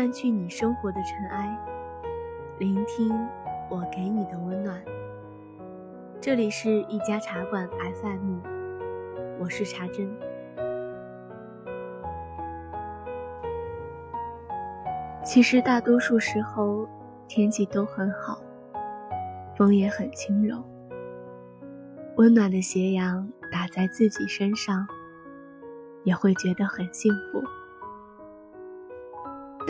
淡去你生活的尘埃，聆听我给你的温暖。这里是一家茶馆 FM，我是茶真。其实大多数时候天气都很好，风也很轻柔，温暖的斜阳打在自己身上，也会觉得很幸福。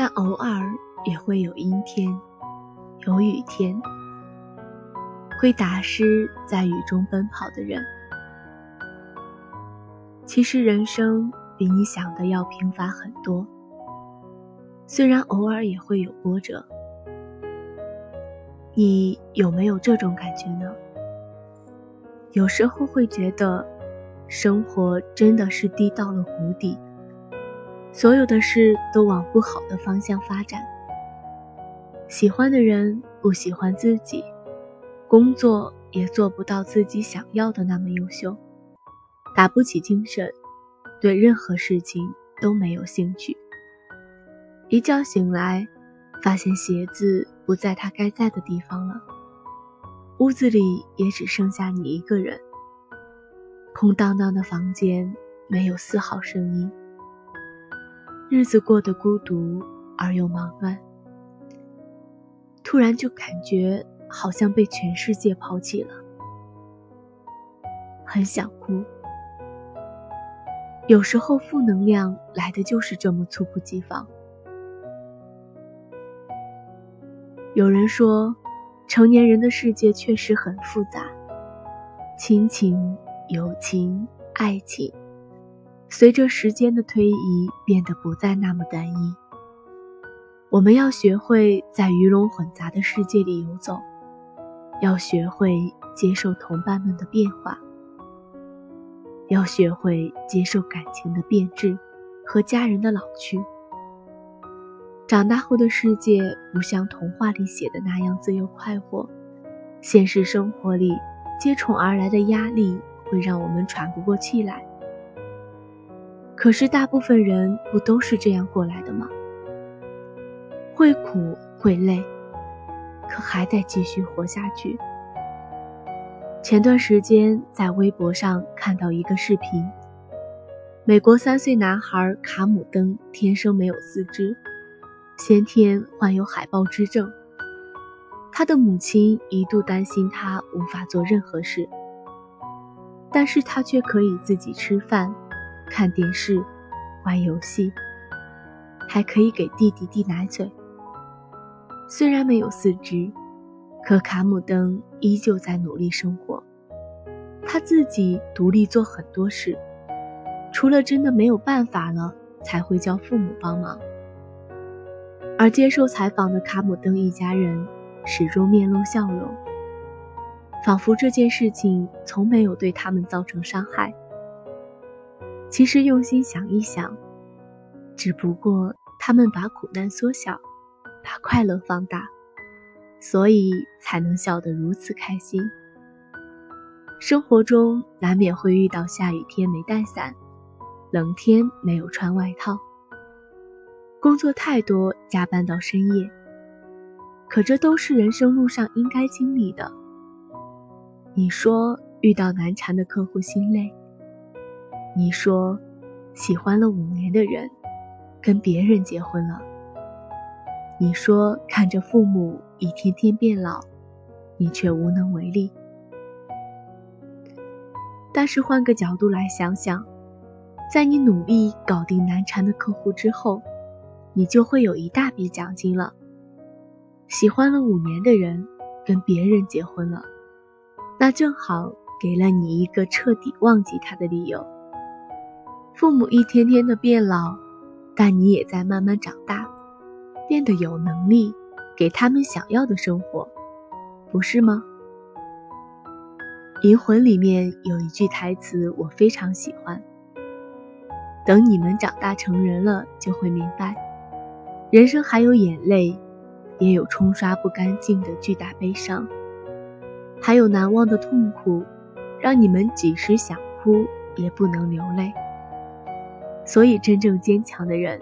但偶尔也会有阴天，有雨天，会打湿在雨中奔跑的人。其实人生比你想的要平凡很多，虽然偶尔也会有波折。你有没有这种感觉呢？有时候会觉得，生活真的是低到了谷底。所有的事都往不好的方向发展。喜欢的人不喜欢自己，工作也做不到自己想要的那么优秀，打不起精神，对任何事情都没有兴趣。一觉醒来，发现鞋子不在它该在的地方了，屋子里也只剩下你一个人，空荡荡的房间没有丝毫声音。日子过得孤独而又忙乱，突然就感觉好像被全世界抛弃了，很想哭。有时候负能量来的就是这么猝不及防。有人说，成年人的世界确实很复杂，亲情、友情、爱情。随着时间的推移，变得不再那么单一。我们要学会在鱼龙混杂的世界里游走，要学会接受同伴们的变化，要学会接受感情的变质和家人的老去。长大后的世界不像童话里写的那样自由快活，现实生活里接踵而来的压力会让我们喘不过气来。可是，大部分人不都是这样过来的吗？会苦会累，可还得继续活下去。前段时间在微博上看到一个视频，美国三岁男孩卡姆登天生没有四肢，先天患有海豹肢症。他的母亲一度担心他无法做任何事，但是他却可以自己吃饭。看电视，玩游戏，还可以给弟弟递奶嘴。虽然没有四肢，可卡姆登依旧在努力生活。他自己独立做很多事，除了真的没有办法了，才会叫父母帮忙。而接受采访的卡姆登一家人始终面露笑容，仿佛这件事情从没有对他们造成伤害。其实用心想一想，只不过他们把苦难缩小，把快乐放大，所以才能笑得如此开心。生活中难免会遇到下雨天没带伞，冷天没有穿外套，工作太多加班到深夜。可这都是人生路上应该经历的。你说遇到难缠的客户心累。你说，喜欢了五年的人，跟别人结婚了。你说看着父母一天天变老，你却无能为力。但是换个角度来想想，在你努力搞定难缠的客户之后，你就会有一大笔奖金了。喜欢了五年的人，跟别人结婚了，那正好给了你一个彻底忘记他的理由。父母一天天的变老，但你也在慢慢长大，变得有能力给他们想要的生活，不是吗？《银魂》里面有一句台词我非常喜欢：“等你们长大成人了，就会明白，人生还有眼泪，也有冲刷不干净的巨大悲伤，还有难忘的痛苦，让你们几时想哭也不能流泪。”所以，真正坚强的人，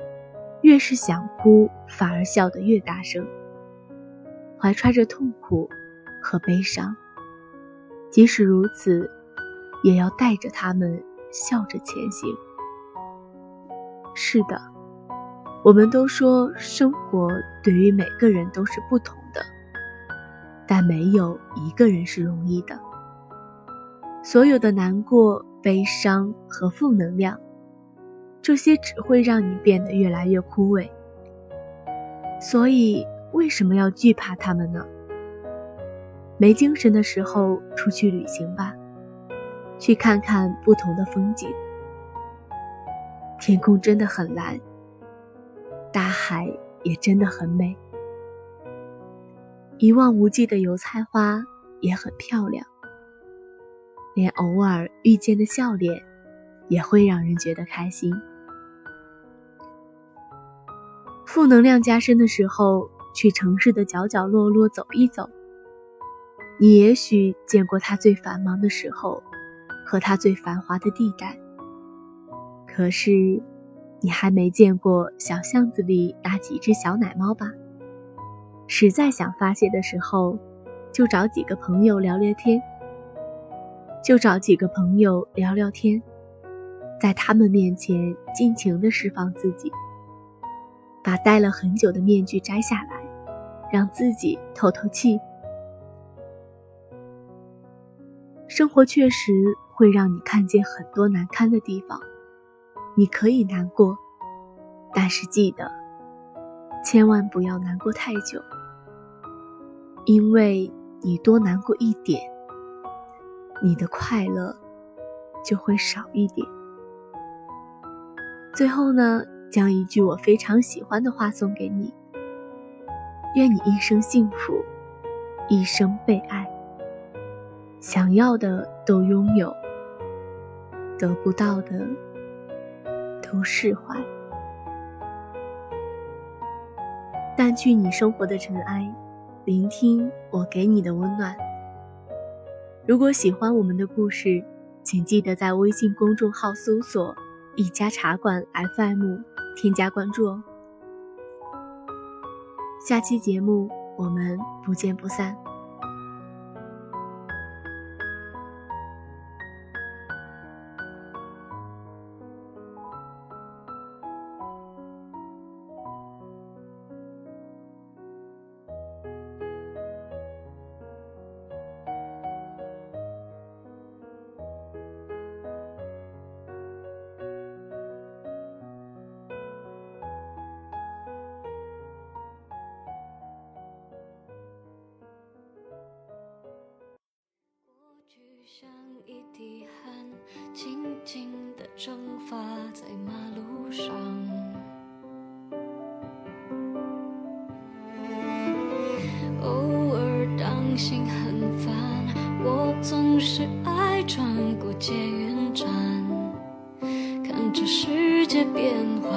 越是想哭，反而笑得越大声，怀揣着痛苦和悲伤。即使如此，也要带着他们笑着前行。是的，我们都说生活对于每个人都是不同的，但没有一个人是容易的。所有的难过、悲伤和负能量，这些只会让你变得越来越枯萎。所以，为什么要惧怕他们呢？没精神的时候，出去旅行吧，去看看不同的风景。天空真的很蓝，大海也真的很美，一望无际的油菜花也很漂亮。连偶尔遇见的笑脸，也会让人觉得开心。负能量加深的时候，去城市的角角落落走一走。你也许见过它最繁忙的时候，和它最繁华的地带。可是，你还没见过小巷子里那几只小奶猫吧？实在想发泄的时候，就找几个朋友聊聊天。就找几个朋友聊聊天，在他们面前尽情的释放自己，把戴了很久的面具摘下来，让自己透透气。生活确实会让你看见很多难堪的地方，你可以难过，但是记得，千万不要难过太久，因为你多难过一点。你的快乐就会少一点。最后呢，将一句我非常喜欢的话送给你：愿你一生幸福，一生被爱，想要的都拥有，得不到的都释怀。淡去你生活的尘埃，聆听我给你的温暖。如果喜欢我们的故事，请记得在微信公众号搜索“一家茶馆 FM”，添加关注哦。下期节目我们不见不散。静静地蒸发在马路上。偶尔当心很烦，我总是爱穿过捷运站，看着世界变幻。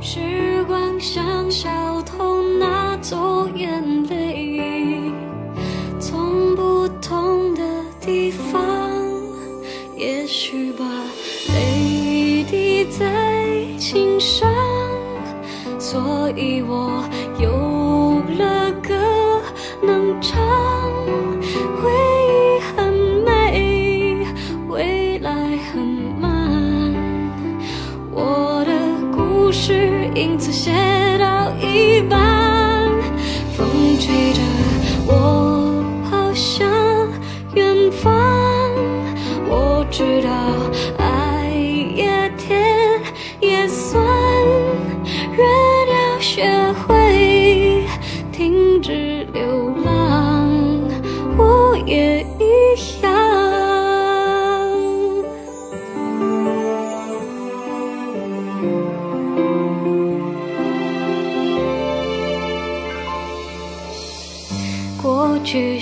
时光像小偷拿走眼泪。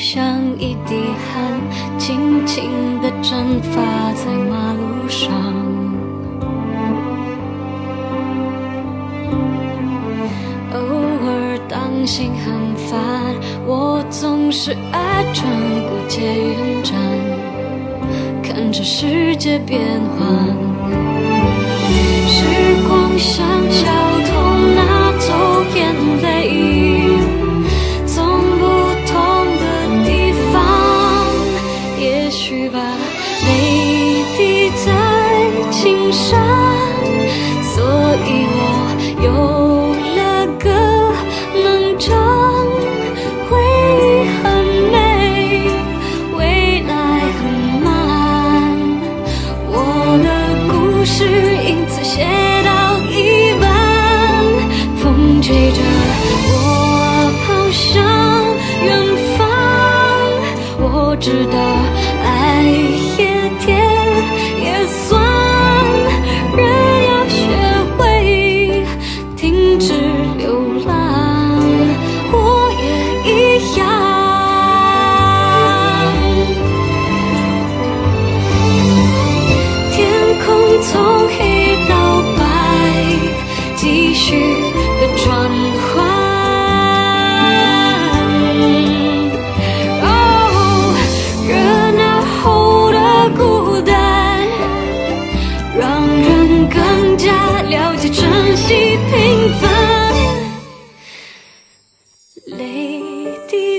像一滴汗，轻轻地蒸发在马路上。偶尔当心很烦，我总是爱穿过捷运站，看着世界变幻。时光像小。山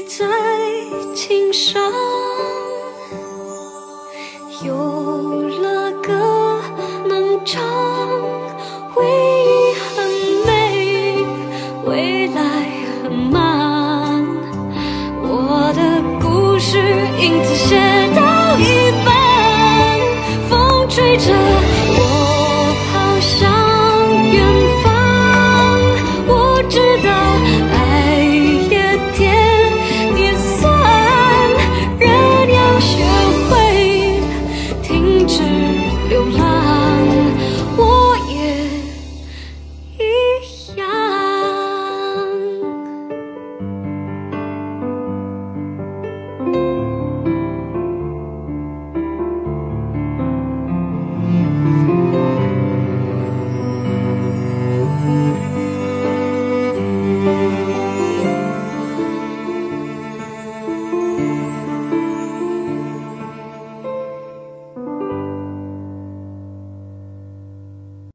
在琴上，有了歌能唱，回忆很美，未来很慢。我的故事因此写到一半，风吹着。